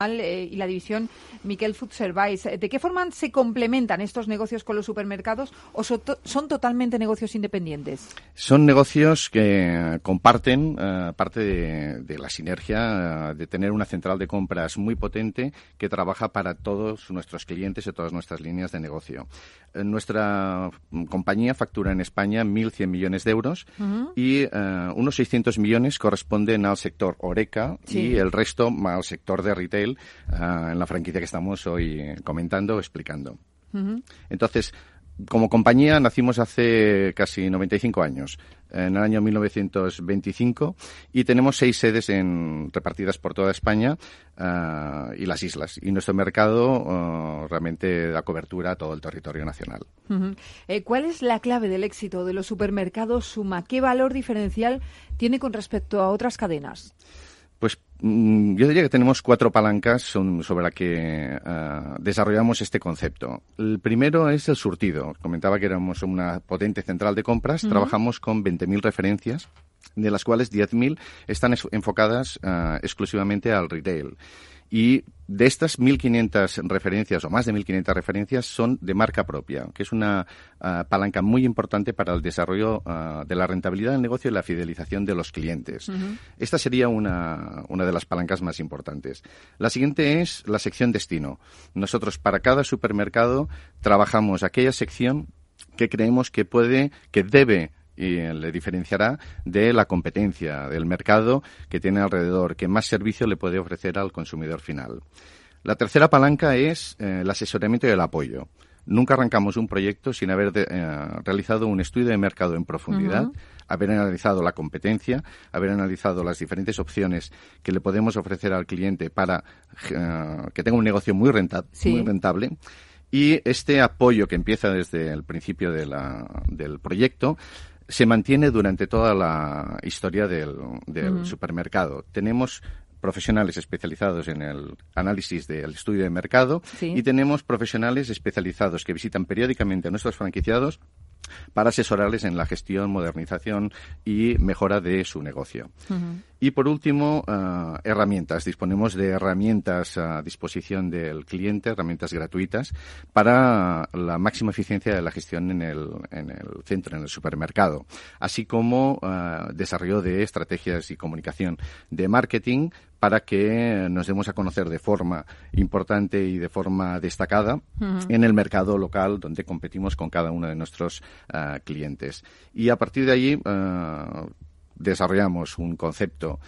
y la división Miquel Food Service. ¿De qué forma se complementan estos negocios con los supermercados o son totalmente negocios independientes? Son negocios que comparten uh, parte de, de, la sinergia uh, de tener una central de compras muy potente que trabaja para todos nuestros clientes y todas nuestras líneas de negocio. Uh, nuestra compañía factura en España 1.100 millones de euros -huh. y unos 600 millones corresponden al sector Oreca sí. y el resto al sector de retail uh, en la franquicia que estamos hoy comentando o explicando. Uh -huh. Entonces, como compañía nacimos hace casi 95 años, en el año 1925, y tenemos seis sedes en, repartidas por toda España uh, y las islas. Y nuestro mercado uh, realmente da cobertura a todo el territorio nacional. Uh -huh. eh, ¿Cuál es la clave del éxito de los supermercados Suma? ¿Qué valor diferencial tiene con respecto a otras cadenas? Pues yo diría que tenemos cuatro palancas sobre las que uh, desarrollamos este concepto. El primero es el surtido. Comentaba que éramos una potente central de compras. Uh -huh. Trabajamos con 20.000 referencias, de las cuales 10.000 están enfocadas uh, exclusivamente al retail. Y de estas 1.500 referencias, o más de 1.500 referencias, son de marca propia, que es una uh, palanca muy importante para el desarrollo uh, de la rentabilidad del negocio y la fidelización de los clientes. Uh -huh. Esta sería una, una de las palancas más importantes. La siguiente es la sección destino. Nosotros, para cada supermercado, trabajamos aquella sección que creemos que puede, que debe y le diferenciará de la competencia, del mercado que tiene alrededor, que más servicio le puede ofrecer al consumidor final. La tercera palanca es eh, el asesoramiento y el apoyo. Nunca arrancamos un proyecto sin haber de, eh, realizado un estudio de mercado en profundidad, uh -huh. haber analizado la competencia, haber analizado las diferentes opciones que le podemos ofrecer al cliente para eh, que tenga un negocio muy, renta sí. muy rentable. Y este apoyo que empieza desde el principio de la, del proyecto se mantiene durante toda la historia del, del uh -huh. supermercado. Tenemos profesionales especializados en el análisis del estudio de mercado sí. y tenemos profesionales especializados que visitan periódicamente a nuestros franquiciados para asesorarles en la gestión, modernización y mejora de su negocio. Uh -huh. Y por último, uh, herramientas. Disponemos de herramientas a disposición del cliente, herramientas gratuitas, para la máxima eficiencia de la gestión en el, en el centro, en el supermercado, así como uh, desarrollo de estrategias y comunicación de marketing para que nos demos a conocer de forma importante y de forma destacada uh -huh. en el mercado local donde competimos con cada uno de nuestros uh, clientes. Y a partir de allí uh, desarrollamos un concepto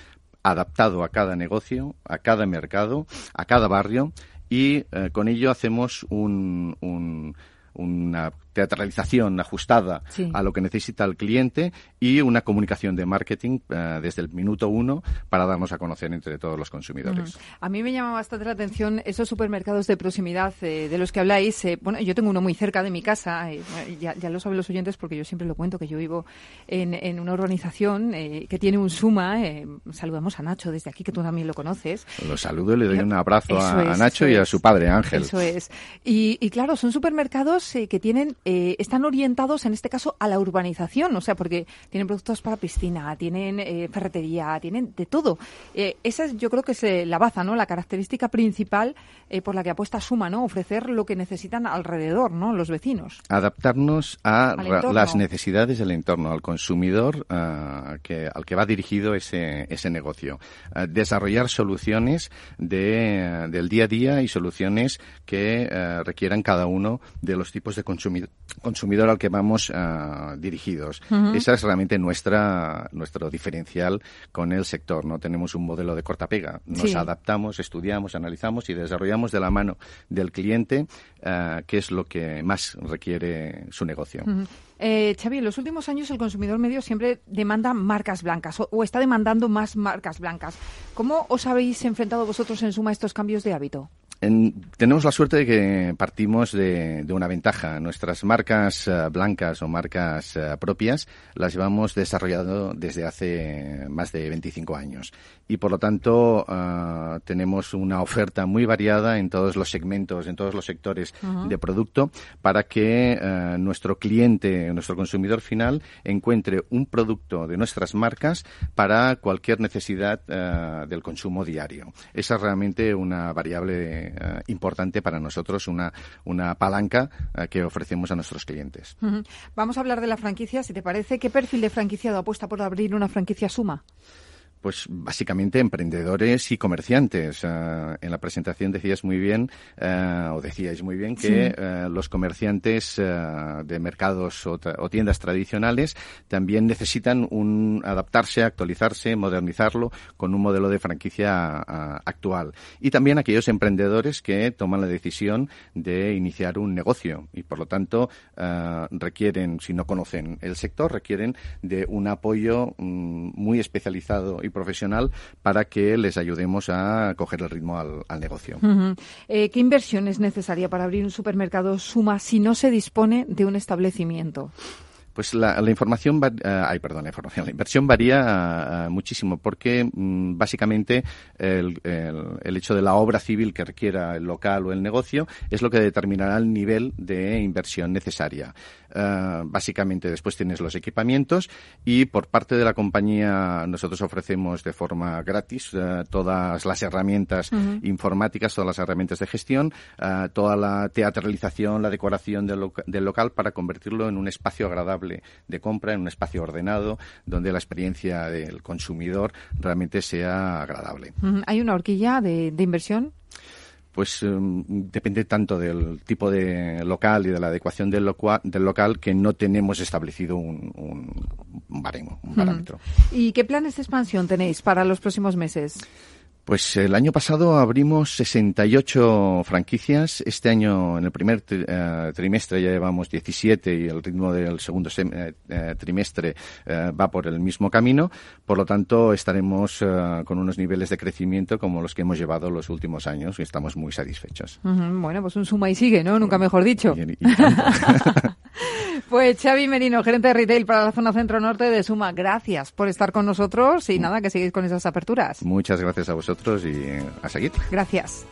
adaptado a cada negocio, a cada mercado, a cada barrio y eh, con ello hacemos un, un, una teatralización ajustada sí. a lo que necesita el cliente y una comunicación de marketing uh, desde el minuto uno para darnos a conocer entre todos los consumidores. Uh -huh. A mí me llama bastante la atención esos supermercados de proximidad eh, de los que habláis. Eh, bueno, yo tengo uno muy cerca de mi casa, eh, ya, ya, lo saben los oyentes porque yo siempre lo cuento, que yo vivo en, en una urbanización eh, que tiene un Suma. saludamos a Nacho desde aquí, que tú también lo conoces. Lo saludo y le doy un abrazo a, es, a, Nacho y a su padre Ángel. Eso es. Y, y claro, son supermercados que tienen eh, están orientados en este caso a la urbanización, o sea, porque tienen productos para piscina, tienen eh, ferretería, tienen de todo. Eh, esa es, yo creo que es eh, la baza, ¿no? La característica principal eh, por la que apuesta Suma, ¿no? Ofrecer lo que necesitan alrededor, ¿no? Los vecinos. Adaptarnos a las necesidades del entorno, al consumidor uh, que, al que va dirigido ese, ese negocio. Uh, desarrollar soluciones de, del día a día y soluciones que requieran cada uno de los tipos de consumidor consumidor al que vamos uh, dirigidos. Uh -huh. Esa es realmente nuestra nuestro diferencial con el sector. No tenemos un modelo de corta pega. Nos sí. adaptamos, estudiamos, analizamos y desarrollamos de la mano del cliente uh, qué es lo que más requiere su negocio. Uh -huh. Eh, Xavi, en los últimos años el consumidor medio siempre demanda marcas blancas o, o, está demandando más marcas blancas. ¿Cómo os habéis enfrentado vosotros en suma a estos cambios de hábito? Tenemos la suerte de que partimos de, una ventaja. Nuestras marcas eh, blancas o marcas eh, propias las llevamos desarrollando desde hace más de 25 años y por lo tanto eh, tenemos una oferta muy variada en todos los segmentos, en todos los sectores de producto para que nuestro cliente, nuestro consumidor final encuentre un producto de nuestras marcas para cualquier necesidad del consumo diario. Esa es realmente una variable eh, importante para nosotros, una, una palanca eh, que ofrecemos a nuestros clientes. Vamos a hablar de la franquicia, si te parece. ¿Qué perfil de franquiciado apuesta por abrir una franquicia Suma? Pues básicamente emprendedores y comerciantes. Eh, en la presentación decías muy bien, eh, o decíais muy bien, que eh, los comerciantes de mercados o, tiendas tradicionales también necesitan un, adaptarse, actualizarse, modernizarlo con un modelo de franquicia actual. Y también aquellos emprendedores que toman la decisión de iniciar un negocio y, por lo tanto, requieren, si no conocen el sector, requieren de un apoyo mm, muy especializado profesional para que les ayudemos a coger el ritmo al, negocio. Eh, ¿Qué inversión es necesaria para abrir un supermercado Suma si no se dispone de un establecimiento? Pues la, información, uh, ay, perdón, la información, la inversión varía uh, muchísimo porque mm, básicamente el, el, hecho de la obra civil que requiera el local o el negocio es lo que determinará el nivel de inversión necesaria. Uh, básicamente después tienes los equipamientos y por parte de la compañía nosotros ofrecemos de forma gratis todas las herramientas informáticas, todas las herramientas de gestión, toda la teatralización, la decoración del, del local para convertirlo en un espacio agradable de compra en un espacio ordenado donde la experiencia del consumidor realmente sea agradable. ¿Hay una horquilla de, inversión? Pues em, depende tanto del tipo de local y de la adecuación del, del local que no tenemos establecido un, un baremo, un parámetro. ¿Y qué planes de expansión tenéis para los próximos meses? Pues el año pasado abrimos 68 franquicias. Este año, en el primer eh, trimestre, ya llevamos 17 y el ritmo del segundo eh, eh, trimestre va por el mismo camino. Por lo tanto, estaremos con unos niveles de crecimiento como los que hemos llevado los últimos años y estamos muy satisfechos. Bueno, pues un suma y sigue, ¿no? Nunca mejor dicho. Pues Xavi Merino, gerente de retail para la zona centro-norte de Suma, gracias por estar con nosotros y nada, que sigáis con esas aperturas. Muchas gracias a vosotros y a seguir. Gracias.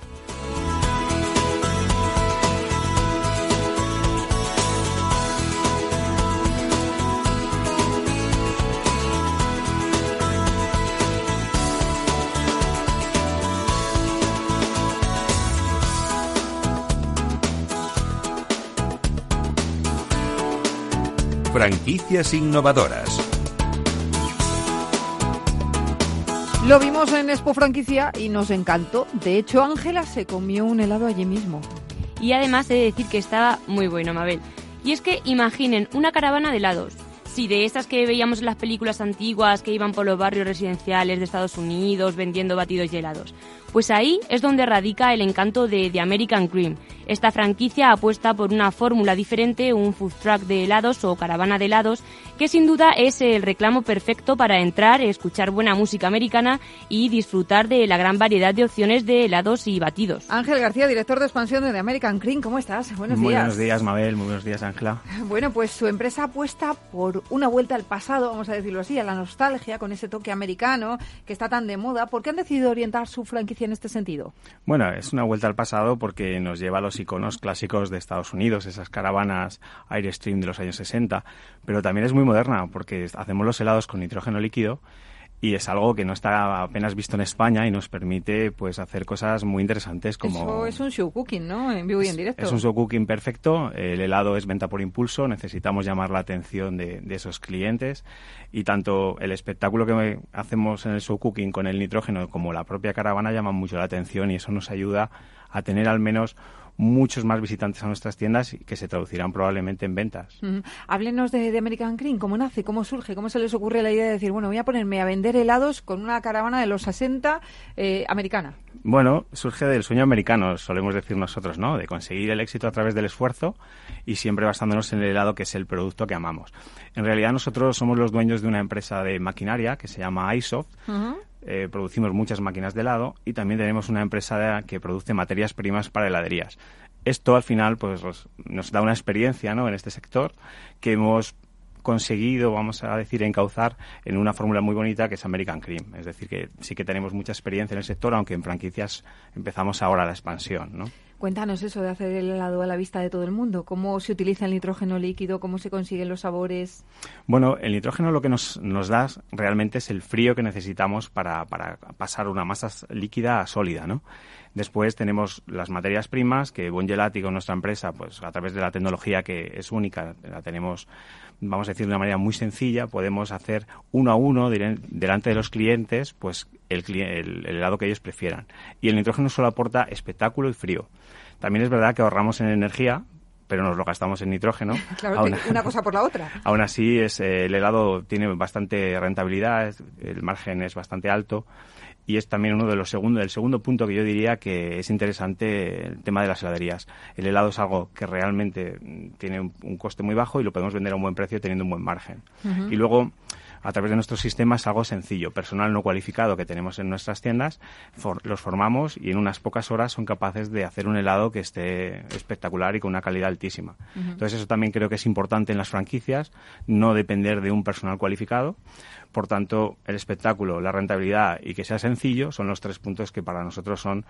Franquicias innovadoras. Lo vimos en Expo Franquicia y nos encantó. De hecho, Ángela se comió un helado allí mismo. Y además he de decir que estaba muy bueno, Mabel. Y es que imaginen una caravana de helados. Sí, de estas que veíamos en las películas antiguas que iban por los barrios residenciales de Estados Unidos vendiendo batidos y helados. Pues ahí es donde radica el encanto de The American Cream. Esta franquicia apuesta por una fórmula diferente, un food truck de helados o caravana de helados, que sin duda es el reclamo perfecto para entrar, escuchar buena música americana y disfrutar de la gran variedad de opciones de helados y batidos. Ángel García, director de expansión de The American Cream, ¿cómo estás? Buenos días. Buenos días, Mabel. Muy buenos días, Ángela. Bueno, pues su empresa apuesta por una vuelta al pasado, vamos a decirlo así, a la nostalgia, con ese toque americano que está tan de moda. ¿Por qué han decidido orientar su franquicia en este sentido? Bueno, es una vuelta al pasado porque nos lleva a los iconos clásicos de Estados Unidos, esas caravanas Airstream de los años 60, pero también es muy moderna porque hacemos los helados con nitrógeno líquido y es algo que no está apenas visto en España y nos permite pues hacer cosas muy interesantes como Eso es un show cooking, ¿no? En vivo y en directo. Es, un show cooking perfecto, el helado es venta por impulso, necesitamos llamar la atención de, de, esos clientes y tanto el espectáculo que hacemos en el show cooking con el nitrógeno como la propia caravana llaman mucho la atención y eso nos ayuda a tener al menos muchos más visitantes a nuestras tiendas y que se traducirán probablemente en ventas. Háblenos de, American Cream, ¿cómo nace? ¿Cómo surge? ¿Cómo se les ocurre la idea de decir, bueno, voy a ponerme a vender helados con una caravana de los 60 eh, americana? Bueno, surge del sueño americano, solemos decir nosotros, ¿no? De conseguir el éxito a través del esfuerzo y siempre basándonos en el helado que es el producto que amamos. En realidad nosotros somos los dueños de una empresa de maquinaria que se llama iSoft, eh, producimos muchas máquinas de helado y también tenemos una empresa que produce materias primas para heladerías. Esto al final pues nos da una experiencia ¿no? en este sector que hemos conseguido, vamos a decir, encauzar en una fórmula muy bonita que es American Cream. Es decir, que sí que tenemos mucha experiencia en el sector, aunque en franquicias empezamos ahora la expansión, ¿no? Cuéntanos eso de hacer el helado a la vista de todo el mundo. ¿Cómo se utiliza el nitrógeno líquido? ¿Cómo se consiguen los sabores? Bueno, el nitrógeno lo que nos, nos da realmente es el frío que necesitamos para, para pasar una masa líquida a sólida, ¿no? Después tenemos las materias primas que Bongelati con nuestra empresa, pues a través de la tecnología que es única, la tenemos vamos a decir de una manera muy sencilla, podemos hacer uno a uno delante de los clientes pues el, el, helado que ellos prefieran. Y el nitrógeno solo aporta espectáculo y frío. También es verdad que ahorramos en energía, pero nos lo gastamos en nitrógeno. Claro, una cosa por la otra. Aún así, es, eh, el helado tiene bastante rentabilidad, el margen es bastante alto y es también uno de los segundos, el segundo punto que yo diría que es interesante el tema de las heladerías. El helado es algo que realmente tiene un, coste muy bajo y lo podemos vender a un buen precio teniendo un buen margen. Y luego a través de nuestro sistema es algo sencillo. Personal no cualificado que tenemos en nuestras tiendas, los formamos y en unas pocas horas son capaces de hacer un helado que esté espectacular y con una calidad altísima. Entonces eso también creo que es importante en las franquicias, no depender de un personal cualificado. Por tanto, el espectáculo, la rentabilidad y que sea sencillo son los tres puntos que para nosotros son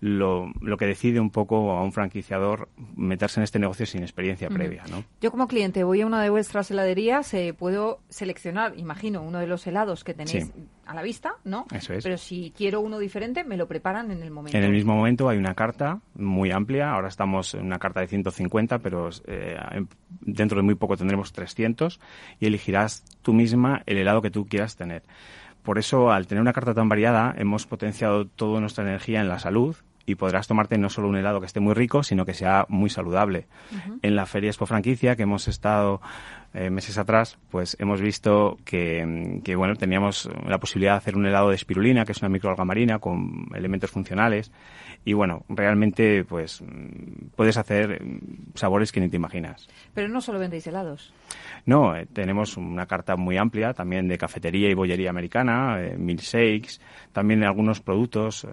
lo, que decide un poco a un franquiciador meterse en este negocio sin experiencia previa. ¿no? Yo como cliente voy a una de vuestras heladerías, eh, puedo seleccionar, imagino, uno de los helados que tenéis a la vista, ¿no? Eso es. Pero si quiero uno diferente, me lo preparan en el momento. En el mismo momento hay una carta muy amplia. Ahora estamos en una carta de 150, pero eh, dentro de muy poco tendremos 300 y elegirás tú misma el helado que tú quieras tener. Por eso, al tener una carta tan variada, hemos potenciado toda nuestra energía en la salud y podrás tomarte no solo un helado que esté muy rico, sino que sea muy saludable. En la Feria Expo Franquicia, que hemos estado eh, meses atrás, pues hemos visto que, que, bueno, teníamos la posibilidad de hacer un helado de espirulina, que es una microalga marina con elementos funcionales. Y bueno, realmente, pues, puedes hacer sabores que ni te imaginas. Pero no solo vendéis helados. No, eh, tenemos una carta muy amplia también de cafetería y bollería americana, eh, milkshakes, también algunos productos eh,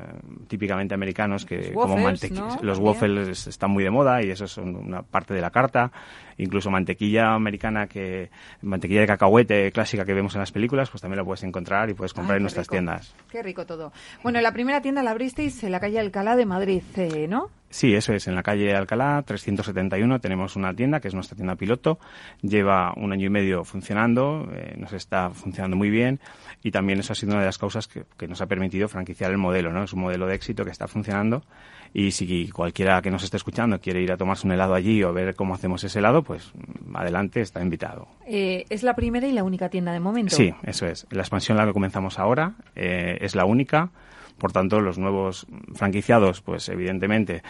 típicamente americanos que como mantequilla, los waffles están muy de moda y eso es una parte de la carta, incluso mantequilla americana que mantequilla de cacahuete clásica que vemos en las películas, pues también lo puedes encontrar y puedes comprar en nuestras tiendas. Qué rico todo. Bueno, la primera tienda la abristeis en la calle Alcalá de Madrid, ¿no? Sí, eso es. En la calle Alcalá, 371, tenemos una tienda que es nuestra tienda piloto. Lleva un año y medio funcionando, eh, nos está funcionando muy bien y también eso ha sido una de las causas que, nos ha permitido franquiciar el modelo. ¿no? Es un modelo de éxito que está funcionando y si cualquiera que nos esté escuchando quiere ir a tomarse un helado allí o ver cómo hacemos ese helado, pues adelante, está invitado. Eh, ¿Es la primera y la única tienda de momento? Sí, eso es. La expansión la que comenzamos ahora eh, es la única. Por tanto, los nuevos franquiciados, pues evidentemente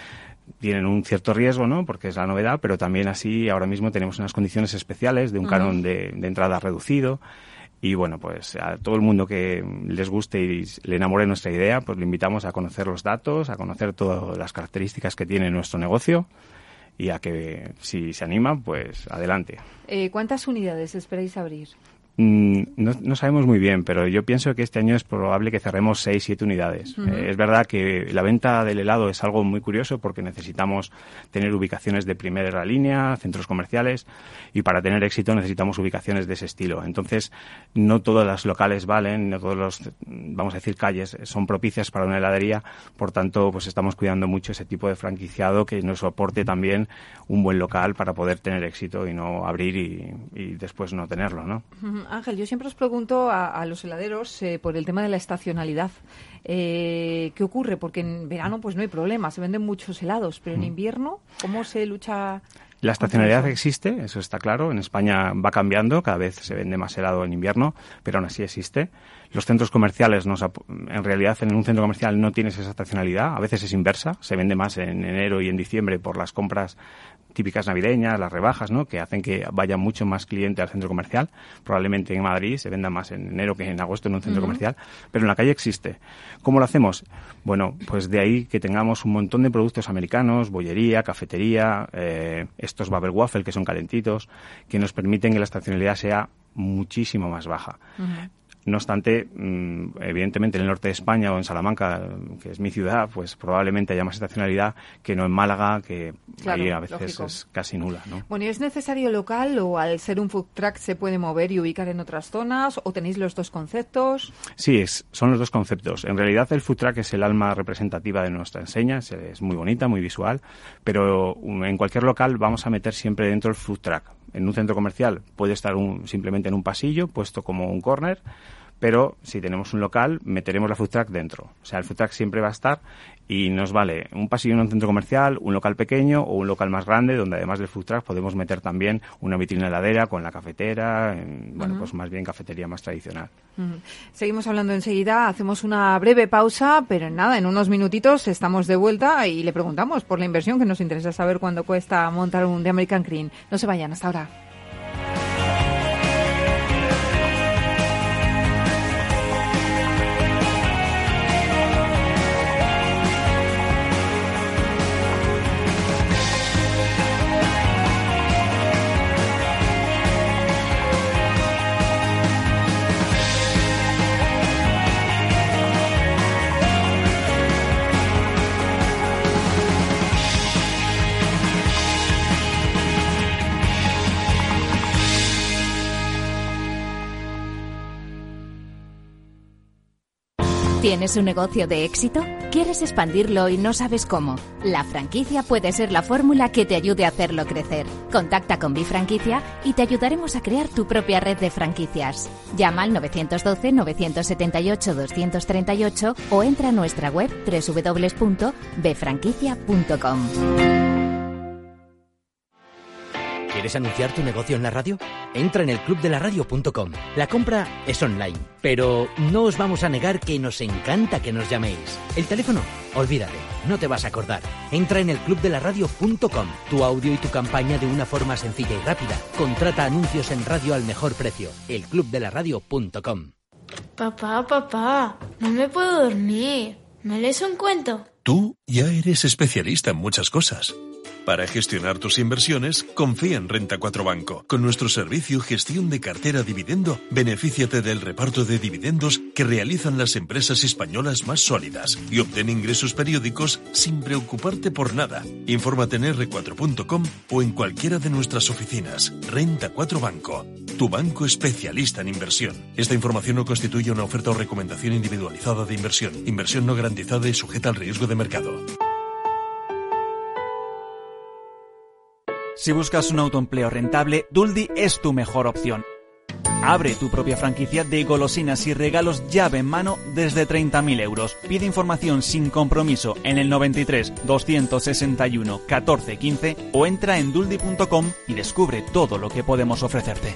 tienen un cierto riesgo, ¿no? Porque es la novedad, pero también así ahora mismo tenemos unas condiciones especiales de un canon de, entrada reducido. Y bueno, pues a todo el mundo que les guste y le enamore nuestra idea, pues le invitamos a conocer los datos, a conocer todas las características que tiene nuestro negocio y a que si se anima, pues adelante. Eh, ¿Cuántas unidades esperáis abrir? Mm, no, sabemos muy bien, pero yo pienso que este año es probable que cerremos 6, 7 unidades. Eh, es verdad que la venta del helado es algo muy curioso porque necesitamos tener ubicaciones de primera línea, centros comerciales, y para tener éxito necesitamos ubicaciones de ese estilo. Entonces, no todas las locales valen, no todos los, vamos a decir, calles son propicias para una heladería. Por tanto, pues estamos cuidando mucho ese tipo de franquiciado que nos soporte también un buen local para poder tener éxito y no abrir y, después no tenerlo, ¿no? Ángel, yo siempre os pregunto a, los heladeros eh, por el tema de la estacionalidad. Eh, ¿Qué ocurre? Porque en verano pues no hay problema, se venden muchos helados, pero en mm. invierno, ¿cómo se lucha? La estacionalidad existe, eso está claro. En España va cambiando, cada vez se vende más helado en invierno, pero aún así existe. Los centros comerciales, en realidad, en un centro comercial no tienes esa estacionalidad, a veces es inversa, se vende más en enero y en diciembre por las compras típicas navideñas, las rebajas, ¿no? Que hacen que vaya mucho más cliente al centro comercial. Probablemente en Madrid se venda más en enero que en agosto en un centro comercial, pero en la calle existe. ¿Cómo lo hacemos? Bueno, pues de ahí que tengamos un montón de productos americanos, bollería, cafetería, eh, estos Babel Waffle que son calentitos, que nos permiten que la estacionalidad sea muchísimo más baja. No obstante, mm, evidentemente en el norte de España o en Salamanca, que es mi ciudad, pues probablemente haya más estacionalidad que no en Málaga, que ahí a veces es casi nula. ¿no? Bueno, ¿y es necesario local o al ser un food truck se puede mover y ubicar en otras zonas o tenéis los dos conceptos? Sí, es, son los dos conceptos. En realidad el food truck es el alma representativa de nuestra enseña, es, muy bonita, muy visual, pero um, en cualquier local vamos a meter siempre dentro el food truck. En un centro comercial puede estar un, simplemente en un pasillo, puesto como un corner, pero si tenemos un local, meteremos la food truck dentro. O sea, el food truck siempre va a estar y nos vale un pasillo en un centro comercial, un local pequeño o un local más grande donde además del food truck podemos meter también una vitrina heladera con la cafetera, bueno, pues más bien cafetería más tradicional. Seguimos hablando enseguida, hacemos una breve pausa, pero en nada, en unos minutitos estamos de vuelta y le preguntamos por la inversión que nos interesa saber cuánto cuesta montar un The American Cream. No se vayan, hasta ahora. ¿Tienes un negocio de éxito? ¿Quieres expandirlo y no sabes cómo? La franquicia puede ser la fórmula que te ayude a hacerlo crecer. Contacta con Bifranquicia y te ayudaremos a crear tu propia red de franquicias. Llama al 912-978-238 o entra a nuestra web www.bfranquicia.com. ¿Quieres anunciar tu negocio en la radio? Entra en el clubdelaradio.com. La compra es online, pero no os vamos a negar que nos encanta que nos llaméis. El teléfono, olvídate, no te vas a acordar. Entra en el clubdelaradio.com. Tu audio y tu campaña de una forma sencilla y rápida. Contrata anuncios en radio al mejor precio. elclubdelaradio.com. Papá, papá, no me puedo dormir. ¿Me lees un cuento? Tú ya eres especialista en muchas cosas. Para gestionar tus inversiones, confía en Renta 4 Banco. Con nuestro servicio Gestión de Cartera Dividendo, benefíciate del reparto de dividendos que realizan las empresas españolas más sólidas y obtén ingresos periódicos sin preocuparte por nada. Infórmate en r4.com o en cualquiera de nuestras oficinas. Renta 4 Banco, tu banco especialista en inversión. Esta información no constituye una oferta o recomendación individualizada de inversión. Inversión no garantizada y sujeta al riesgo de mercado. Si buscas un autoempleo rentable, Duldi es tu mejor opción. Abre tu propia franquicia de golosinas y regalos llave en mano desde 30.000 euros. Pide información sin compromiso en el 93 261 14 15 o entra en duldi.com y descubre todo lo que podemos ofrecerte.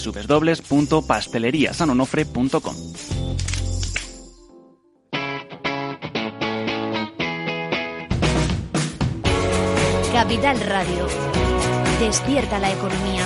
www.pasteleriasanonofre.com. Capital Radio. Despierta la economía.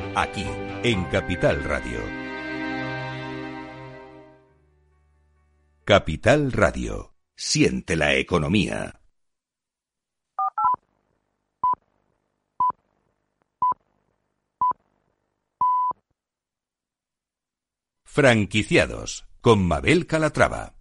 Aquí en Capital Radio. Capital Radio. Siente la economía. Franquiciados con Mabel Calatrava.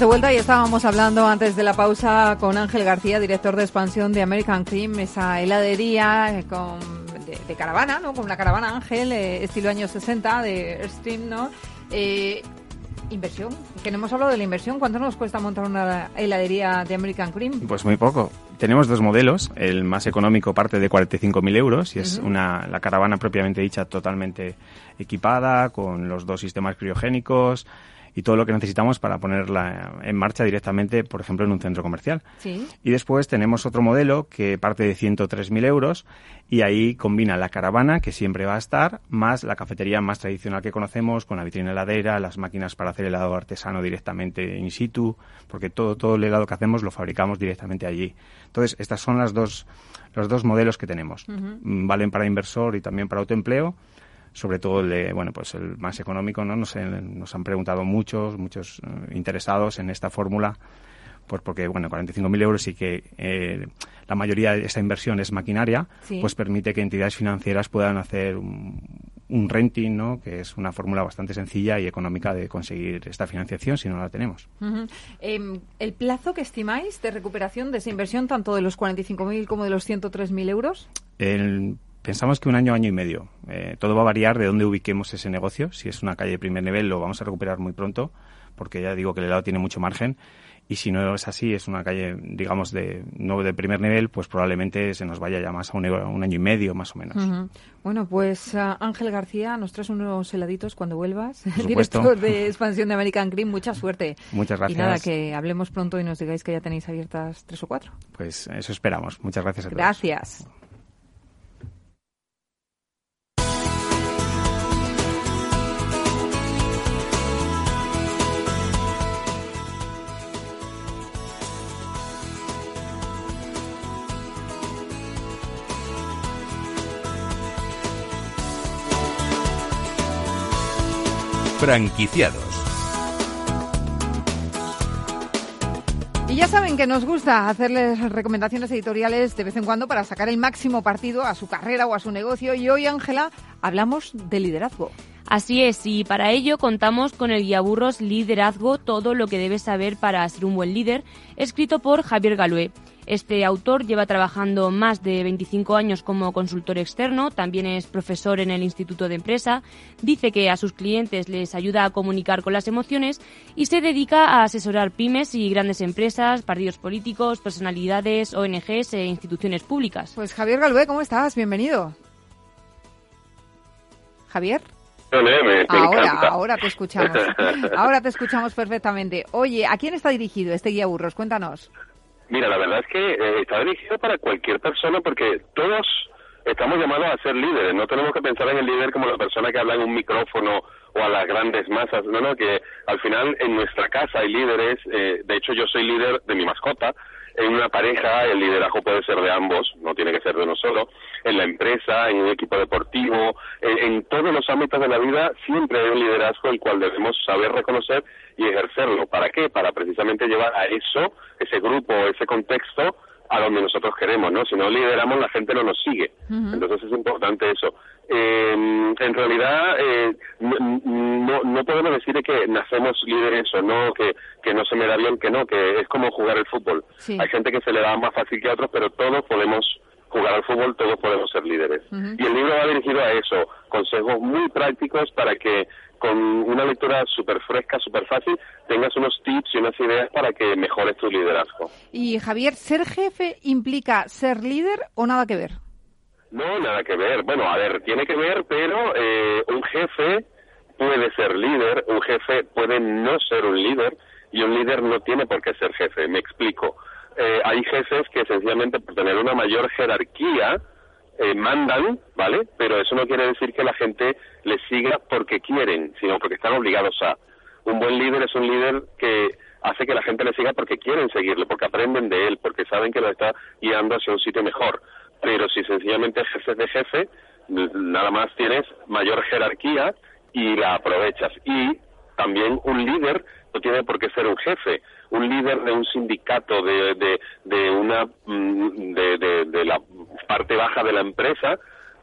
Estamos de vuelta y estábamos hablando antes de la pausa con Ángel García, director de expansión de American Cream, esa heladería eh, con, de, de caravana, ¿no? Con una caravana Ángel, eh, estilo años 60 de Airstream, ¿no? Eh, inversión, que no hemos hablado de la inversión. ¿Cuánto nos cuesta montar una heladería de American Cream? Pues muy poco. Tenemos dos modelos. El más económico parte de 45.000 euros y es una, la caravana propiamente dicha totalmente equipada, con los dos sistemas criogénicos y todo lo que necesitamos para ponerla en marcha directamente, por ejemplo, en un centro comercial. Sí. Y después tenemos otro modelo que parte de 103.000 euros y ahí combina la caravana, que siempre va a estar, más la cafetería más tradicional que conocemos, con la vitrina heladera, las máquinas para hacer helado artesano directamente in situ, porque todo, todo el helado que hacemos lo fabricamos directamente allí. Entonces, estas son las dos, los dos modelos que tenemos. Mm, Valen para inversor y también para autoempleo sobre todo el de, bueno, pues el más económico, ¿no? Nos, nos han preguntado muchos, muchos eh, interesados en esta fórmula, pues porque, bueno, 45.000 euros y que eh, la mayoría de esta inversión es maquinaria, Sí. pues permite que entidades financieras puedan hacer un, un renting, ¿no? Que es una fórmula bastante sencilla y económica de conseguir esta financiación si no la tenemos. Em, ¿El plazo que estimáis de recuperación de esa inversión, tanto de los 45.000 como de los 103.000 euros? El- pensamos que un año, año y medio. Eh, todo va a variar de dónde ubiquemos ese negocio. Si es una calle de primer nivel, lo vamos a recuperar muy pronto, porque ya digo que el helado tiene mucho margen. Y si no es así, es una calle, digamos, de no de primer nivel, pues probablemente se nos vaya ya más a un, un año y medio, más o menos. Bueno, pues ah, Ángel García, nos traes unos heladitos cuando vuelvas. Por. Director de expansión de American Cream, mucha suerte. Muchas Y nada, gracias. que hablemos pronto y nos digáis que ya tenéis abiertas tres o cuatro. Pues eso esperamos. Muchas gracias a todos. Gracias. Franquiciados. Y ya saben que nos gusta hacerles recomendaciones editoriales de vez en cuando para sacar el máximo partido a su carrera o a su negocio. Y hoy, Ángela, hablamos de liderazgo. Así es, y para ello contamos con el guía burros Liderazgo, todo lo que debes saber para ser un buen líder, escrito por Javier Galué. Este autor lleva trabajando más de 25 años como consultor externo, también es profesor en el Instituto de Empresa, dice que a sus clientes les ayuda a comunicar con las emociones y se dedica a asesorar pymes y grandes empresas, partidos políticos, personalidades, ONGs e instituciones públicas. Pues Javier Galué, ¿cómo estás? Bienvenido. Javier. ahora, ahora te escuchamos. Ahora te escuchamos perfectamente. Oye, ¿a quién está dirigido este guía burros? Cuéntanos. Mira, la verdad es que eh, está dirigido para cualquier persona porque todos estamos llamados a ser líderes. No tenemos que pensar en el líder como la persona que habla en un micrófono o a las grandes masas. No, no, que al final en nuestra casa hay líderes. Eh, de hecho, yo soy líder de mi mascota. En una pareja el liderazgo puede ser de ambos, no tiene que ser de uno solo. En la empresa, en un equipo deportivo, en, en todos los ámbitos de la vida siempre hay un liderazgo el cual debemos saber reconocer y ejercerlo. ¿Para qué? Para precisamente llevar a eso, ese grupo, ese contexto, a donde nosotros queremos, ¿no? Si no lideramos, la gente no nos sigue. Entonces es importante eso. Eh, en realidad, eh, no, no podemos decir que nacemos líderes o no, que, que no se me da bien, que no, que es como jugar el fútbol. Hay gente que se le da más fácil que a otros, pero todos podemos jugar al fútbol, todos podemos ser líderes. Y el libro va dirigido a eso, consejos muy prácticos para que con una lectura súper fresca, súper fácil, tengas unos tips y unas ideas para que mejores tu liderazgo. Y Javier, ¿ser jefe implica ser líder o nada que ver? No, nada que ver. Bueno, a ver, tiene que ver, pero eh, un jefe puede ser líder, un jefe puede no ser un líder y un líder no tiene por qué ser jefe. Me explico. Eh, hay jefes que sencillamente por tener una mayor jerarquía eh, mandan, ¿vale? Pero eso no quiere decir que la gente les siga porque quieren, sino porque están obligados a. Un buen líder es un líder que hace que la gente le siga porque quieren seguirle, porque aprenden de él, porque saben que lo está guiando hacia un sitio mejor. Pero si sencillamente jefe de jefe, nada más tienes mayor jerarquía y la aprovechas. Y también un líder no tiene por qué ser un jefe un líder de un sindicato, de, de, de una mm, de, de, de la parte baja de la empresa,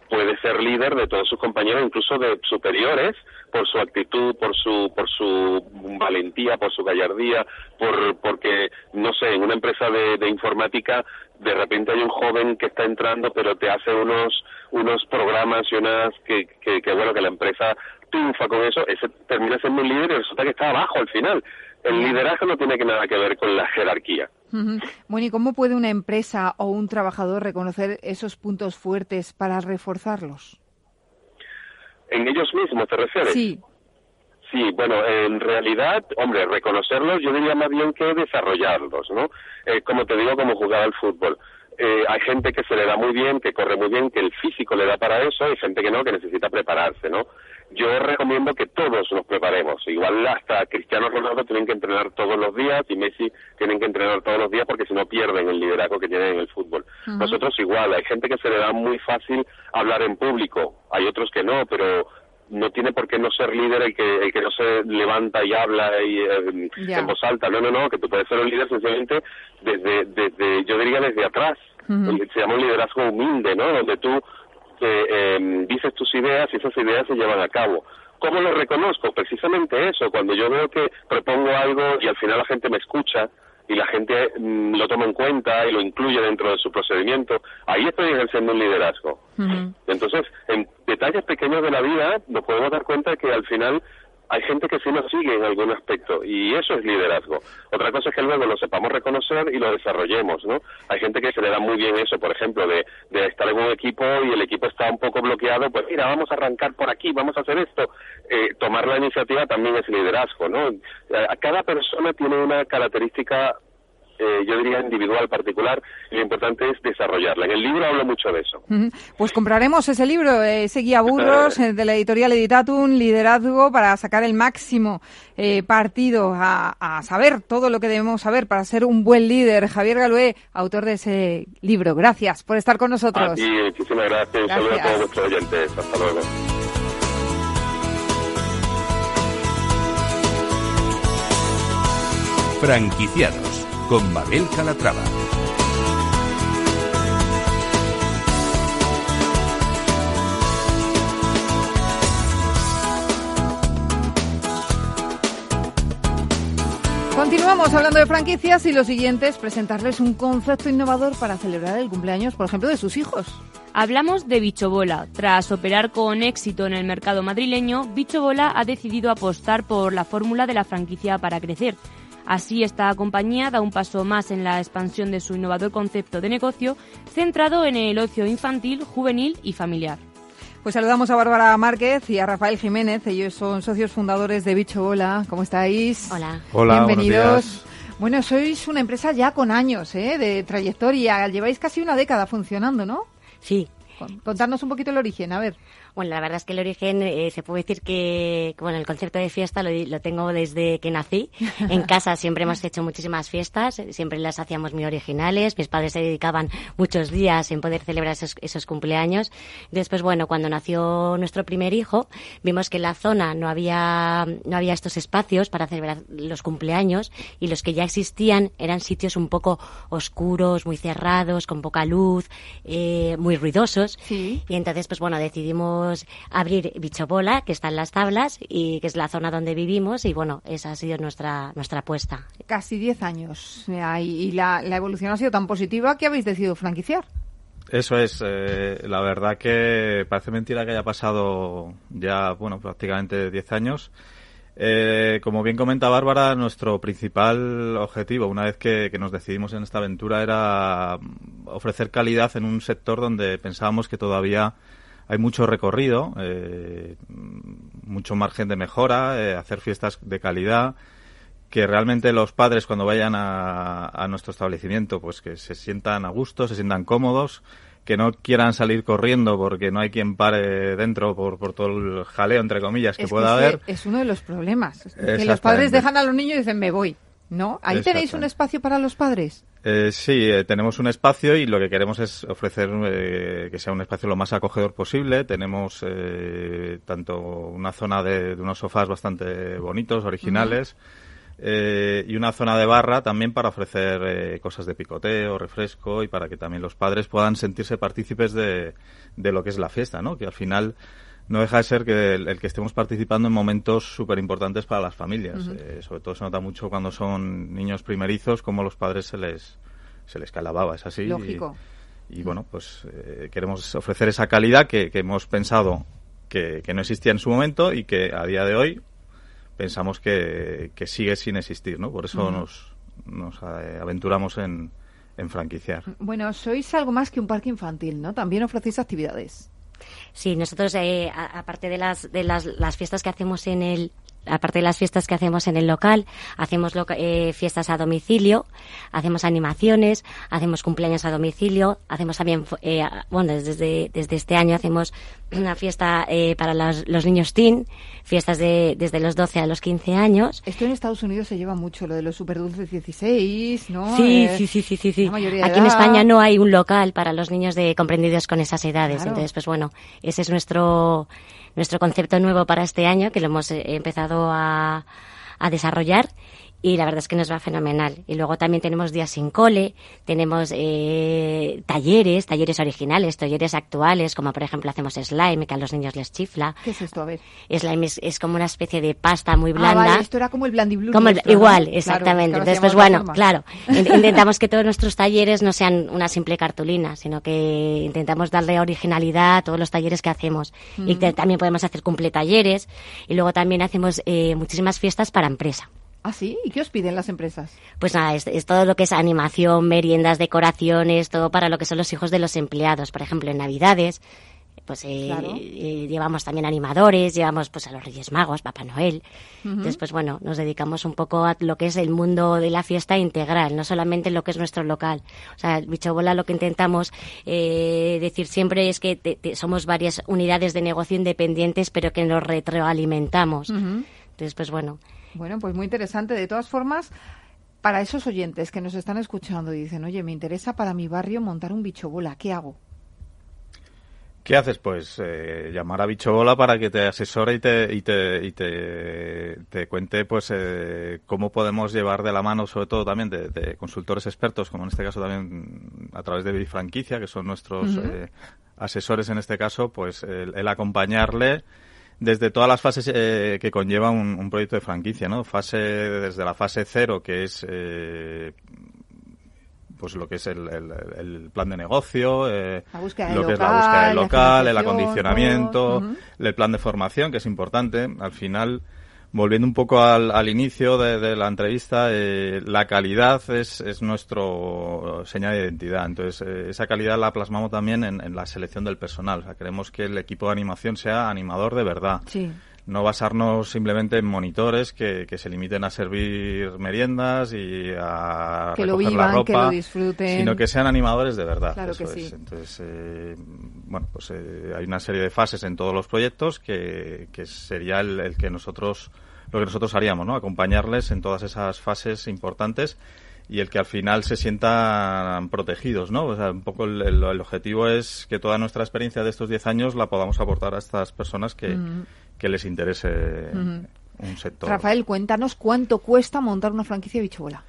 puede ser líder de todos sus compañeros, incluso de superiores, por su actitud, por su, por su valentía, por su gallardía, por, porque, no sé, en una empresa de, de informática, de repente hay un joven que está entrando, pero te hace unos, unos programas y unas que, que, que bueno, que la empresa triunfa con eso, ese termina siendo un líder y resulta que está abajo al final. El liderazgo no tiene nada que ver con la jerarquía. Bueno, ¿y cómo puede una empresa o un trabajador reconocer esos puntos fuertes para reforzarlos? ¿En ellos mismos te refieres? Sí. Sí, bueno, en realidad, hombre, reconocerlos yo diría más bien que desarrollarlos, ¿no? Eh, como te digo, como jugar al fútbol. Eh, hay gente que se le da muy bien, que corre muy bien, que el físico le da para eso, hay gente que no, que necesita prepararse, ¿no? yo recomiendo que todos nos preparemos. Igual hasta Cristiano Ronaldo tienen que entrenar todos los días y Messi tienen que entrenar todos los días porque si no pierden el liderazgo que tienen en el fútbol. Nosotros igual, hay gente que se le da muy fácil hablar en público, hay otros que no, pero no tiene por qué no ser líder el que, el que no se levanta y habla y, eh, en voz alta. No, no, no, que tú puedes ser un líder sencillamente desde, desde yo diría desde atrás. Se llama un liderazgo humilde, ¿no? Donde tú eh, dices tus ideas y esas ideas se llevan a cabo. ¿Cómo lo reconozco? Precisamente eso, cuando yo veo que propongo algo y al final la gente me escucha y la gente mm, lo toma en cuenta y lo incluye dentro de su procedimiento, ahí estoy ejerciendo un liderazgo. Entonces, en detalles pequeños de la vida nos podemos dar cuenta que al final hay gente que sí nos sigue en algún aspecto y eso es liderazgo. Otra cosa es que luego lo sepamos reconocer y lo desarrollemos, ¿no? Hay gente que se le da muy bien eso, por ejemplo, de, de estar en un equipo y el equipo está un poco bloqueado, pues mira, vamos a arrancar por aquí, vamos a hacer esto. Eh, tomar la iniciativa también es liderazgo, ¿no? Cada persona tiene una característica eh, yo diría individual, particular, y lo importante es desarrollarla. En el libro hablo mucho de eso. Pues compraremos ese libro, ese guía burros de la editorial Editatum, Liderazgo, para sacar el máximo eh, partido a, saber todo lo que debemos saber para ser un buen líder. Javier Galué, autor de ese libro. Gracias por estar con nosotros. Sí, muchísimas gracias. Un saludo a todos nuestros oyentes. Hasta luego. Franquiciados con Mabel Calatrava. Continuamos hablando de franquicias y lo siguiente es presentarles un concepto innovador para celebrar el cumpleaños, por ejemplo, de sus hijos. Hablamos de Bichobola. Tras operar con éxito en el mercado madrileño, Bichobola ha decidido apostar por la fórmula de la franquicia para crecer. Así, esta compañía da un paso más en la expansión de su innovador concepto de negocio, centrado en el ocio infantil, juvenil y familiar. Pues saludamos a Bárbara Márquez y a Rafael Jiménez. Ellos son socios fundadores de Bicho Bola. ¿Cómo estáis? Hola. Hola, Bienvenidos. Bueno, sois una empresa ya con años ¿eh? de trayectoria. Lleváis casi una década funcionando, ¿no? Sí. Contarnos un poquito el origen, a ver. Bueno, la verdad es que el origen eh, se puede decir que, bueno, el concepto de fiesta lo, lo, tengo desde que nací. En casa siempre hemos hecho muchísimas fiestas, siempre las hacíamos muy originales. Mis padres se dedicaban muchos días en poder celebrar esos, esos cumpleaños. Después, bueno, cuando nació nuestro primer hijo, vimos que en la zona no había, no había estos espacios para celebrar los cumpleaños y los que ya existían eran sitios un poco oscuros, muy cerrados, con poca luz, eh, muy ruidosos. Sí. Y entonces, pues bueno, decidimos abrir Bichobola, que está en las tablas y que es la zona donde vivimos y bueno, esa ha sido nuestra, nuestra apuesta. Casi 10 años y la, la evolución ha sido tan positiva que habéis decidido franquiciar. Eso es, eh, la verdad que parece mentira que haya pasado ya, bueno, prácticamente 10 años. Eh, como bien comenta Bárbara, nuestro principal objetivo, una vez que, que, nos decidimos en esta aventura, era ofrecer calidad en un sector donde pensábamos que todavía hay mucho recorrido, eh, mucho margen de mejora, eh, hacer fiestas de calidad, que realmente los padres cuando vayan a, a, nuestro establecimiento, pues que se sientan a gusto, se sientan cómodos, que no quieran salir corriendo porque no hay quien pare dentro por, por todo el jaleo, entre comillas, que es pueda que haber. Es uno de los problemas, que los padres dejan a los niños y dicen, me voy. ¿No? ¿Ahí tenéis un espacio para los padres? Eh, sí, eh, tenemos un espacio y lo que queremos es ofrecer eh, que sea un espacio lo más acogedor posible. Tenemos eh, tanto una zona de, de, unos sofás bastante bonitos, originales, y una zona de barra también para ofrecer cosas de picoteo, refresco y para que también los padres puedan sentirse partícipes de, de lo que es la fiesta, ¿no? Que al final no deja de ser que el, el que estemos participando en momentos súper importantes para las familias. Uh -huh. eh, sobre todo se nota mucho cuando son niños primerizos, como los padres se les, se les calababa, es así. Lógico. Y, y bueno, pues eh, queremos ofrecer esa calidad que, que hemos pensado que, que, no existía en su momento y que a día de hoy pensamos que, que sigue sin existir, ¿no? Por eso uh -huh. nos, nos eh, aventuramos en, en franquiciar. Bueno, sois algo más que un parque infantil, ¿no? También ofrecéis actividades. Sí, nosotros, eh, aparte de las, de las, las fiestas que hacemos en el aparte de las fiestas que hacemos en el local, hacemos loca eh, fiestas a domicilio, hacemos animaciones, hacemos cumpleaños a domicilio, hacemos también, eh, bueno, desde, desde este año hacemos una fiesta eh, para los, los, niños teen, fiestas de, desde los 12 a los 15 años. Esto en Estados Unidos se lleva mucho, lo de los superdulces 16, ¿no? Sí, sí, sí, sí, sí. sí. Aquí en España no hay un local para los niños de comprendidos con esas edades. Claro. Entonces, pues bueno, ese es nuestro nuestro concepto nuevo para este año, que lo hemos eh, empezado a, a desarrollar y la verdad es que nos va fenomenal. Y luego también tenemos días sin cole, tenemos eh, talleres, talleres originales, talleres actuales, como por ejemplo hacemos slime, que a los niños les chifla. ¿Qué es esto? A ver. Slime es, es como una especie de pasta muy blanda. Ah, vale, esto era como el blandiblue. Como el, nuestro, igual, ¿no? exactamente. Claro, Entonces, pues bueno, claro, intentamos que todos nuestros talleres no sean una simple cartulina, sino que intentamos darle originalidad a todos los talleres que hacemos. Mm. Y que también podemos hacer cumple talleres y luego también hacemos eh, muchísimas fiestas para empresa. ¿Ah, sí? ¿Y qué os piden las empresas? Pues nada, es, es, todo lo que es animación, meriendas, decoraciones, todo para lo que son los hijos de los empleados. Por ejemplo, en Navidades, pues eh, claro. eh, llevamos también animadores, llevamos pues a los Reyes Magos, Papá Noel. Uh -huh. Después, bueno, nos dedicamos un poco a lo que es el mundo de la fiesta integral, no solamente lo que es nuestro local. O sea, Bicho Bola lo que intentamos eh, decir siempre es que te, te, somos varias unidades de negocio independientes, pero que nos retroalimentamos. Uh -huh. Entonces, pues bueno. Bueno, pues muy interesante. De todas formas, para esos oyentes que nos están escuchando y dicen, oye, me interesa para mi barrio montar un bicho bola, ¿qué hago? ¿Qué haces? Pues eh, llamar a Bichobola para que te asesore y te, y te, y te, te cuente pues eh, cómo podemos llevar de la mano, sobre todo también de, consultores expertos, como en este caso también a través de Franquicia, que son nuestros eh, asesores en este caso, pues el, acompañarle desde todas las fases que conlleva un, un, proyecto de franquicia, ¿no? Fase, desde la fase cero, que es pues lo que es el, el, plan de negocio, eh, lo que es la búsqueda del local, el acondicionamiento, el plan de formación, que es importante. Al final, volviendo un poco al, al inicio de, la entrevista, eh, la calidad es, es nuestro señal de identidad. Entonces, eh, esa calidad la plasmamos también en, en, la selección del personal. O sea, queremos que el equipo de animación sea animador de verdad. Sí no basarnos simplemente en monitores que, se limiten a servir meriendas y a que recoger lo la ropa, que lo disfruten. sino que sean animadores de verdad. Claro que sí. Entonces, eh, bueno, pues eh, hay una serie de fases en todos los proyectos que, que sería el, que nosotros lo que nosotros haríamos, ¿no? Acompañarles en todas esas fases importantes y el que al final se sientan protegidos, ¿no? O sea, un poco el, objetivo es que toda nuestra experiencia de estos 10 años la podamos aportar a estas personas que, que les interese un sector. Rafael, cuéntanos cuánto cuesta montar una franquicia de bichobola.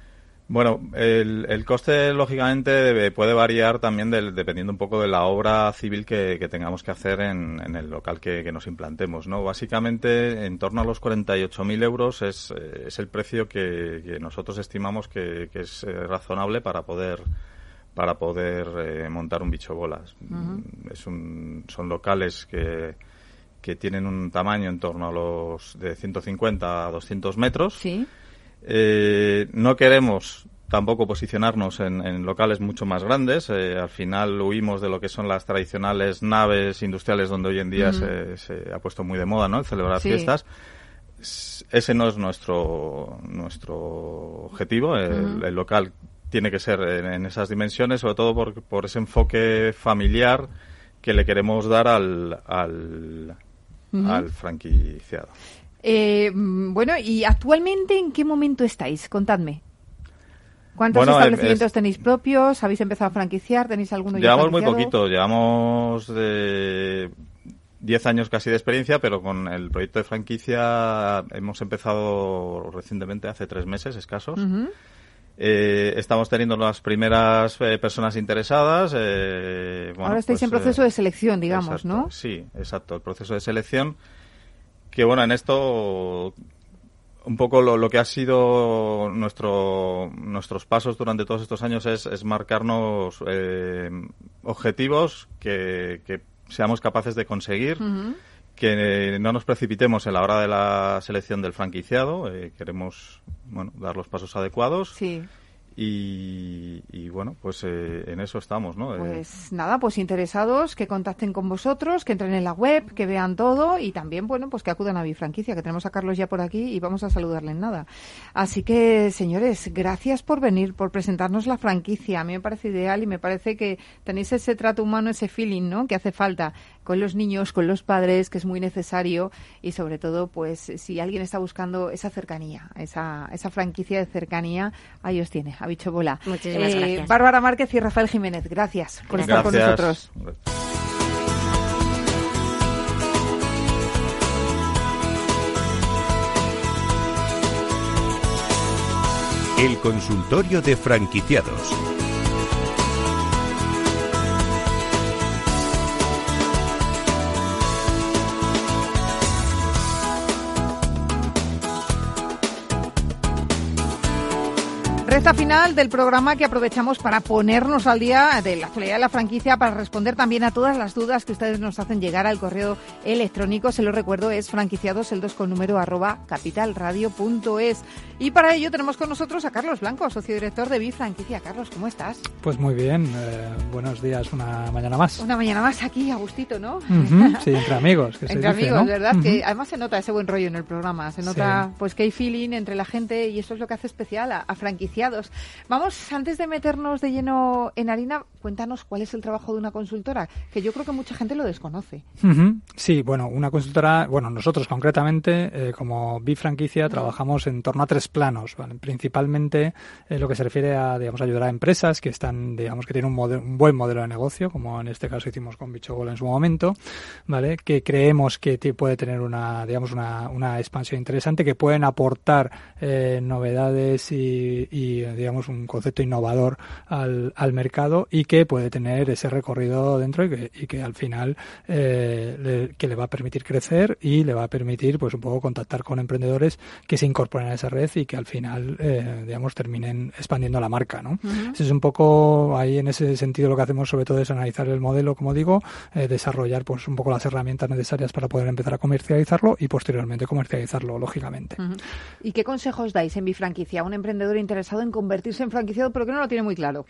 Bueno, el, el, coste lógicamente puede variar también dependiendo un poco de la obra civil que, tengamos que hacer en, en el local que, nos implantemos. ¿no? Básicamente, en torno a los 48.000 euros es, es, el precio que, nosotros estimamos que, es eh, razonable para poder para poder eh, montar un bicho bolas. es un, son locales que, que tienen un tamaño en torno a los de 150 a 200 metros. Sí. Eh, no queremos tampoco posicionarnos en, locales mucho más grandes. Eh, al final huimos de lo que son las tradicionales naves industriales donde hoy en día se, ha puesto muy de moda, ¿no? El celebrar fiestas. Ese no es nuestro nuestro objetivo. El, local tiene que ser en, esas dimensiones, sobre todo por, por ese enfoque familiar que le queremos dar al, al, al franquiciado. Eh, bueno, ¿y actualmente en qué momento estáis? Contadme. ¿Cuántos establecimientos tenéis propios? ¿Habéis empezado a franquiciar? ¿Tenéis alguno ya Llevamos muy poquito, llevamos de 10 años casi de experiencia, pero con el proyecto de franquicia hemos empezado recientemente, hace tres meses escasos. Eh, estamos teniendo las primeras eh, personas interesadas. Eh, Ahora estáis en proceso de selección, digamos, ¿no? Sí, exacto, el proceso de selección. Que bueno, en esto un poco lo, que ha sido nuestro, nuestros pasos durante todos estos años es, marcarnos objetivos que, seamos capaces de conseguir que no nos precipitemos en la hora de la selección del franquiciado. Eh, queremos bueno, dar los pasos adecuados. Sí. Y, bueno, pues eh, en eso estamos, ¿no? Eh, pues nada, pues interesados que contacten con vosotros, que entren en la web, que vean todo y también, bueno, pues que acudan a Bifranquicia, que tenemos a Carlos ya por aquí y vamos a saludarle en nada. Así que, señores, gracias por venir, por presentarnos la franquicia. A mí me parece ideal y me parece que tenéis ese trato humano, ese feeling, ¿no? Que hace falta con los niños, con los padres, que es muy necesario y sobre todo, pues si alguien está buscando esa cercanía, esa, esa franquicia de cercanía, ahí os tiene, a Bicho Bola. Muchísimas eh, gracias. Bárbara Márquez y Rafael Jiménez, gracias por estar con nosotros. El consultorio de franquiciados Esta final del programa que aprovechamos para ponernos al día de la actualidad de la franquicia, para responder también a todas las dudas que ustedes nos hacen llegar al correo electrónico. Se lo recuerdo, es franquiciados el 2 con número arroba capitalradio.es. Y para ello tenemos con nosotros a Carlos Blanco, socio director de Bifranquicia. Carlos, ¿cómo estás? Pues muy bien, eh, buenos días, una mañana más. Una mañana más aquí, a gustito, ¿no? sí, entre amigos. Que entre amigos, ¿verdad? Que además se nota ese buen rollo en el programa, se nota pues que hay feeling entre la gente y eso es lo que hace especial a, a franquicia Vamos, antes de meternos de lleno en harina, cuéntanos cuál es el trabajo de una consultora, que yo creo que mucha gente lo desconoce. Sí, bueno, una consultora, bueno, nosotros concretamente, eh, como Bifranquicia, trabajamos en torno a tres planos. Principalmente eh, lo que se refiere a, digamos, ayudar a empresas que están, digamos, que tienen un, un buen modelo de negocio, como en este caso hicimos con Bichogol en su momento, ¿vale? Que creemos que puede tener una, digamos, una, una expansión interesante, que pueden aportar eh, novedades y, y, digamos, un concepto innovador al, al mercado y que puede tener ese recorrido dentro y que, y que al final eh, le, que le va a permitir crecer y le va a permitir pues un poco contactar con emprendedores que se incorporen a esa red y que al final eh, digamos terminen expandiendo la marca ¿no? Ese es un poco ahí en ese sentido lo que hacemos sobre todo es analizar el modelo como digo eh, desarrollar pues un poco las herramientas necesarias para poder empezar a comercializarlo y posteriormente comercializarlo lógicamente. ¿Y qué consejos dais en mi franquicia a un emprendedor interesado en convertirse en franquiciado pero que no lo tiene muy claro?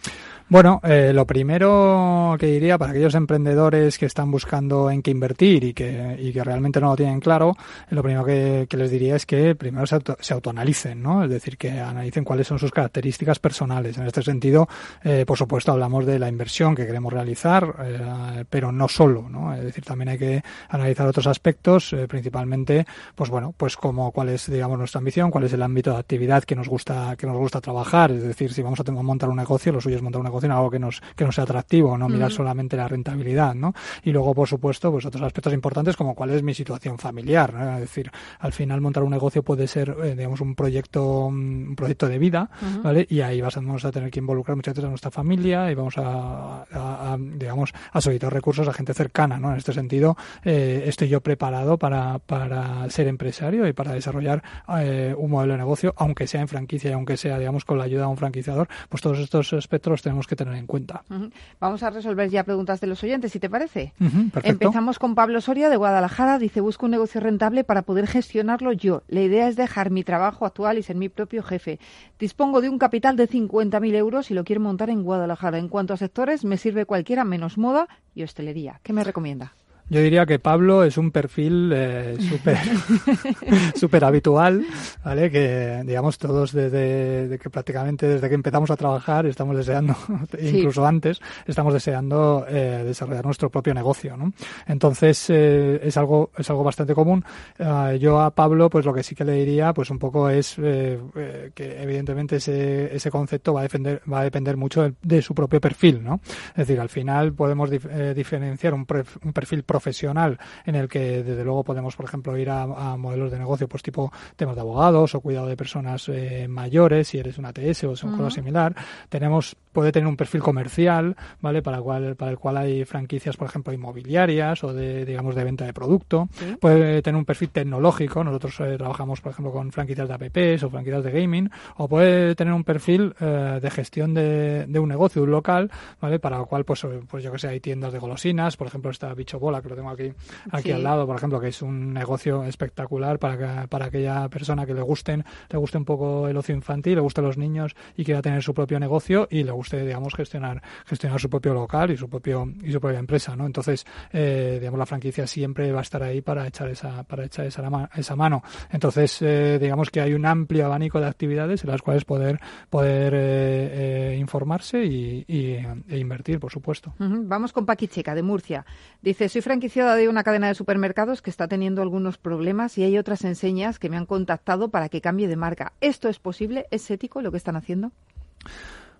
Bueno, eh, lo primero que diría para aquellos emprendedores que están buscando en qué invertir y que, y que realmente no lo tienen claro, lo primero que, les diría es que primero se, se, autoanalicen, ¿no? Es decir, que analicen cuáles son sus características personales. En este sentido, eh, por supuesto, hablamos de la inversión que queremos realizar, eh, pero no solo, ¿no? Es decir, también hay que analizar otros aspectos, eh, principalmente, pues bueno, pues como cuál es, digamos, nuestra ambición, cuál es el ámbito de actividad que nos gusta, que nos gusta trabajar. Es decir, si vamos a tener que montar un negocio, lo suyo es montar un negocio en algo que nos, que nos sea atractivo, no mirar solamente la rentabilidad, ¿no? Y luego, por supuesto, pues otros aspectos importantes como cuál es mi situación familiar, ¿no? Es decir, al final montar un negocio puede ser, eh, digamos, un proyecto, un proyecto de vida, ¿vale? Y ahí vamos a tener que involucrar muchas veces a nuestra familia y vamos a, a, a digamos, a solicitar recursos a gente cercana, ¿no? En este sentido, eh, estoy yo preparado para, para ser empresario y para desarrollar eh, un modelo de negocio, aunque sea en franquicia y aunque sea, digamos, con la ayuda de un franquiciador, pues todos estos aspectos los tenemos que tener en cuenta. Vamos a resolver ya preguntas de los oyentes, si te parece. perfecto. Empezamos con Pablo Soria de Guadalajara. Dice, busco un negocio rentable para poder gestionarlo yo. La idea es dejar mi trabajo actual y ser mi propio jefe. Dispongo de un capital de 50.000 euros y lo quiero montar en Guadalajara. En cuanto a sectores, me sirve cualquiera menos moda y hostelería. ¿Qué me recomienda? Yo diría que Pablo es un perfil eh, súper super habitual, ¿vale? Que, digamos, todos desde de que prácticamente desde que empezamos a trabajar estamos deseando, incluso antes, estamos deseando eh, desarrollar nuestro propio negocio, ¿no? Entonces, eh, es algo es algo bastante común. Uh, yo a Pablo, pues lo que sí que le diría, pues un poco es eh, eh, que evidentemente ese, ese concepto va a, defender, va a depender mucho de, de, su propio perfil, ¿no? Es decir, al final podemos dif diferenciar un, un perfil profesional profesional en el que desde luego podemos por ejemplo ir a, a modelos de negocio pues tipo temas de abogados o cuidado de personas eh, mayores si eres una ATS o es un uh -huh. similar tenemos puede tener un perfil comercial vale para el cual para el cual hay franquicias por ejemplo inmobiliarias o de digamos de venta de producto. ¿Sí? puede tener un perfil tecnológico. Nosotros eh, trabajamos por ejemplo con franquicias de apps o franquicias de gaming. O puede tener un perfil eh, de gestión de, de, un negocio un local vale para el cual pues pues yo que sé hay tiendas de golosinas. Por ejemplo está Bicho Bola que lo tengo aquí, aquí sí. al lado, por ejemplo, que es un negocio espectacular para, que, para aquella persona que le gusten, le guste un poco el ocio infantil, le guste los niños y quiera tener su propio negocio y le guste, digamos, gestionar, gestionar su propio local y su propio, y su propia empresa, ¿no? Entonces, eh, digamos, la franquicia siempre va a estar ahí para echar esa, para echar esa, esa mano. Entonces, eh, digamos que hay un amplio abanico de actividades en las cuales poder, poder eh, informarse y, e invertir, por supuesto. Vamos con Paqui Checa, de Murcia. Dice, soy franquiciada de una cadena de supermercados que está teniendo algunos problemas y hay otras enseñas que me han contactado para que cambie de marca. ¿Esto es posible? ¿Es ético lo que están haciendo?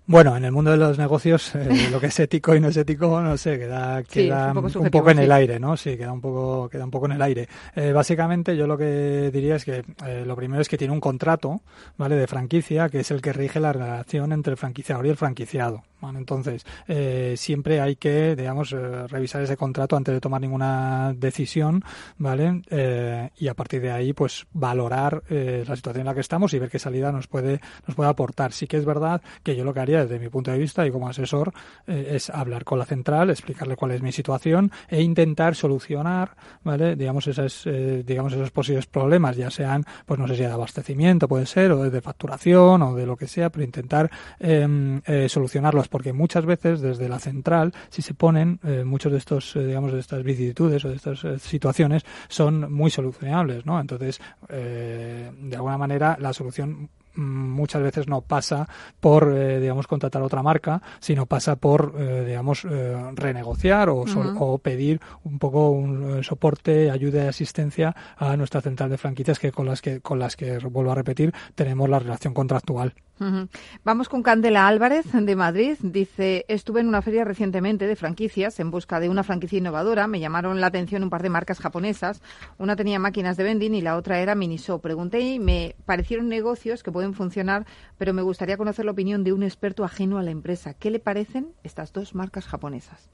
Bueno, en el mundo de los negocios, eh, lo que es ético y no es ético, no sé, queda, queda sí, un, poco un, poco en sí. el aire, ¿no? Sí, queda un poco, queda un poco en el aire. Eh, básicamente, yo lo que diría es que eh, lo primero es que tiene un contrato, ¿vale? De franquicia, que es el que rige la relación entre el franquiciador y el franquiciado. ¿Vale? Entonces, eh, siempre hay que, digamos, eh, revisar ese contrato antes de tomar ninguna decisión, ¿vale? Eh, y a partir de ahí, pues, valorar eh, la situación en la que estamos y ver qué salida nos puede, nos puede aportar. Sí que es verdad que yo lo que haría desde mi punto de vista y como asesor es hablar con la central, explicarle cuál es mi situación e intentar solucionar, ¿vale? Digamos, esas, digamos, esos posibles problemas, ya sean, pues no sé si de abastecimiento puede ser, o de facturación, o de lo que sea, pero intentar eh, solucionarlos, porque muchas veces desde la central, si se ponen, eh, muchos de estos, eh, digamos, de estas vicisitudes o de estas eh, situaciones son muy solucionables, ¿no? Entonces, de alguna manera, la solución muchas veces no pasa por, eh, digamos, contratar otra marca, sino pasa por, eh, digamos, eh, renegociar o, o, pedir un poco un soporte, ayuda y asistencia a nuestra central de franquicias que con las que, con las que vuelvo a repetir, tenemos la relación contractual. Vamos con Candela Álvarez de Madrid. Dice, estuve en una feria recientemente de franquicias en busca de una franquicia innovadora. Me llamaron la atención un par de marcas japonesas. Una tenía máquinas de vending y la otra era Miniso. Pregunté y me parecieron negocios que pueden funcionar, pero me gustaría conocer la opinión de un experto ajeno a la empresa. ¿Qué le parecen estas dos marcas japonesas?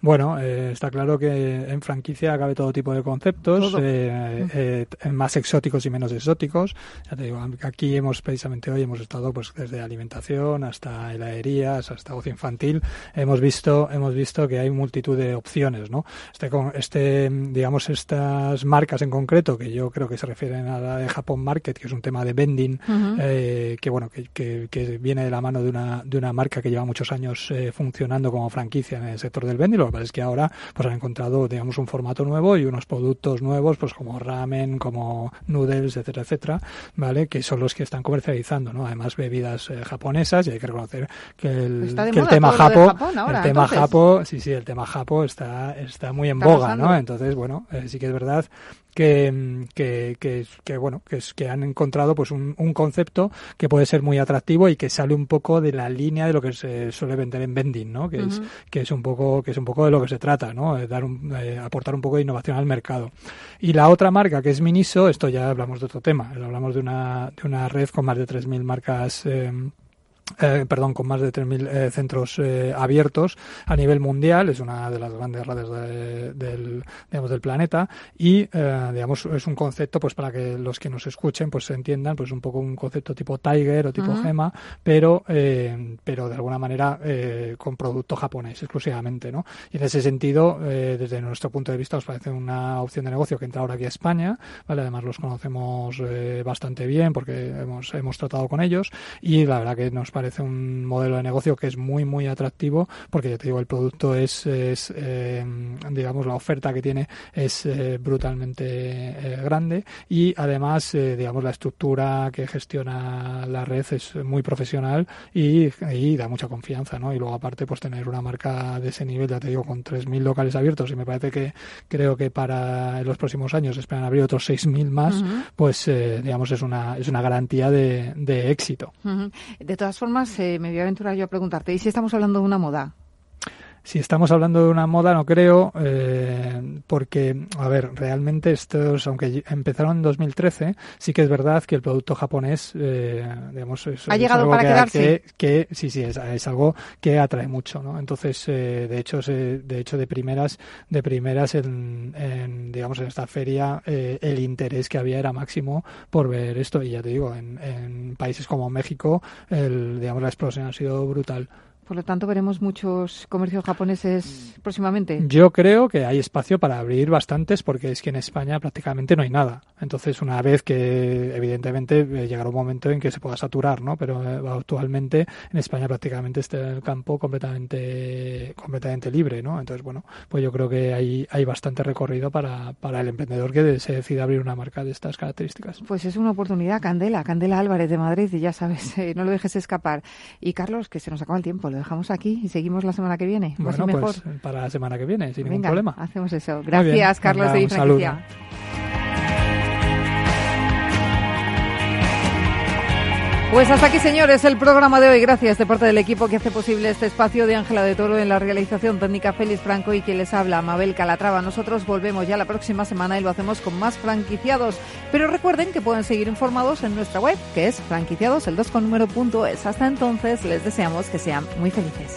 Bueno, eh, está claro que en franquicia cabe todo tipo de conceptos, eh, eh, más exóticos y menos exóticos. Ya te digo, aquí hemos precisamente hoy hemos estado pues desde alimentación hasta heladerías, hasta ocio infantil, hemos visto, hemos visto que hay multitud de opciones, ¿no? Este, este, digamos, estas marcas en concreto, que yo creo que se refieren a la de Japón Market, que es un tema de vending, eh, que bueno, que, que, viene de la mano de una, de una marca que lleva muchos años eh, funcionando como franquicia en el sector del vending. Lo que pasa es que ahora pues han encontrado, digamos, un formato nuevo y unos productos nuevos, pues como ramen, como noodles, etcétera, etcétera, ¿vale? Que son los que están comercializando, ¿no? Además, bebidas eh, japonesas y hay que reconocer que el, tema japo, el tema japo, sí, sí, el tema japo está, está muy en boga, ¿no? Entonces, bueno, eh, sí que es verdad que, que, que, bueno que es que han encontrado pues un, un, concepto que puede ser muy atractivo y que sale un poco de la línea de lo que se suele vender en vending no que es que es un poco que es un poco de lo que se trata no dar un, eh, aportar un poco de innovación al mercado. Y la otra marca que es Miniso esto ya hablamos de otro tema hablamos de una de una red con más de 3.000 marcas eh, eh, perdón, con más de 3.000 eh, centros eh, abiertos a nivel mundial, es una de las grandes redes del, digamos, del planeta y, digamos, es un concepto, pues para que los que nos escuchen, pues se entiendan, pues un poco un concepto tipo Tiger o tipo Gema, pero, pero de alguna manera con producto japonés exclusivamente, ¿no? Y en ese sentido, desde nuestro punto de vista, nos parece una opción de negocio que entra ahora aquí a España, ¿vale? Además los conocemos bastante bien porque hemos, hemos tratado con ellos y la verdad que nos parece un modelo de negocio que es muy, muy atractivo porque ya te digo, el producto es, es eh, digamos, la oferta que tiene es eh, brutalmente eh, grande y además, digamos, la estructura que gestiona la red es muy profesional y, y, da mucha confianza, ¿no? Y luego aparte, pues tener una marca de ese nivel, ya te digo, con 3.000 locales abiertos y me parece que creo que para los próximos años esperan abrir otros 6.000 más, pues, digamos, es una, es una garantía de, de éxito. De todas formas, eh, me voy a aventurar yo a preguntarte, ¿y si estamos hablando de una moda? Si estamos hablando de una moda, no creo, eh, porque, a ver, realmente estos, aunque empezaron en 2013, sí que es verdad que el producto japonés, eh, digamos, es, ha llegado para que, quedarse. Que, sí, sí, es, es, algo que atrae mucho, ¿no? Entonces, eh, de hecho, de hecho, de primeras, de primeras, en, en digamos, en esta feria, eh, el interés que había era máximo por ver esto. Y ya te digo, en, en países como México, el, digamos, la explosión ha sido brutal. Por lo tanto, veremos muchos comercios japoneses próximamente. Yo creo que hay espacio para abrir bastantes porque es que en España prácticamente no hay nada. Entonces, una vez que, evidentemente, eh, llegará un momento en que se pueda saturar, ¿no? Pero eh, actualmente en España prácticamente está el campo completamente, completamente libre, ¿no? Entonces, bueno, pues yo creo que hay, hay bastante recorrido para, para el emprendedor que se decida abrir una marca de estas características. Pues es una oportunidad, Candela, Candela Álvarez de Madrid, y ya sabes, eh, no lo dejes escapar. Y Carlos, que se nos acaba el tiempo lo dejamos aquí y seguimos la semana que viene. Bueno, mejor. pues para la semana que viene, sin ningún problema. Hacemos eso. Gracias, Carlos de Franquicia. Pues hasta aquí, señores, el programa de hoy. Gracias de parte del equipo que hace posible este espacio de Ángela de Toro en la realización técnica Félix Franco y quien les habla, Mabel Calatrava. Nosotros volvemos ya la próxima semana y lo hacemos con más franquiciados. Pero recuerden que pueden seguir informados en nuestra web, que es franquiciados, el 2 con número punto es. Hasta entonces, les deseamos que sean muy felices.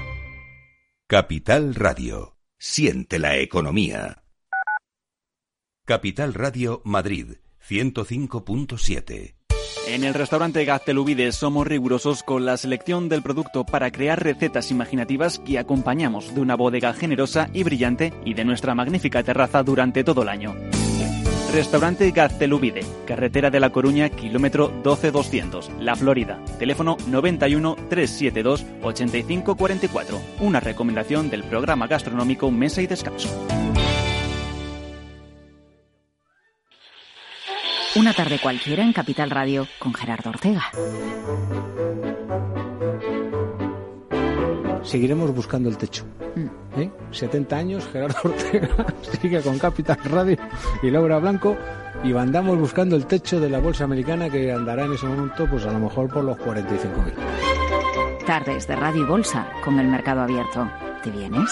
Capital Radio. Siente la economía. Capital Radio Madrid 105.7. En el restaurante Gaztelubides somos rigurosos con la selección del producto para crear recetas imaginativas que acompañamos de una bodega generosa y brillante y de nuestra magnífica terraza durante todo el año. Restaurante Gaztelubide, carretera de La Coruña, kilómetro 12200, La Florida. Teléfono 91 372 8544. Una recomendación del programa gastronómico Mesa y Descanso. Una tarde cualquiera en Capital Radio con Gerardo Ortega. Seguiremos buscando el techo. ¿Eh? 70 años, Gerardo Ortega sigue con Capital Radio y Laura Blanco y andamos buscando el techo de la bolsa americana que andará en ese momento pues a lo mejor por los 45.000. Tardes de Radio y Bolsa con el mercado abierto. ¿Te vienes?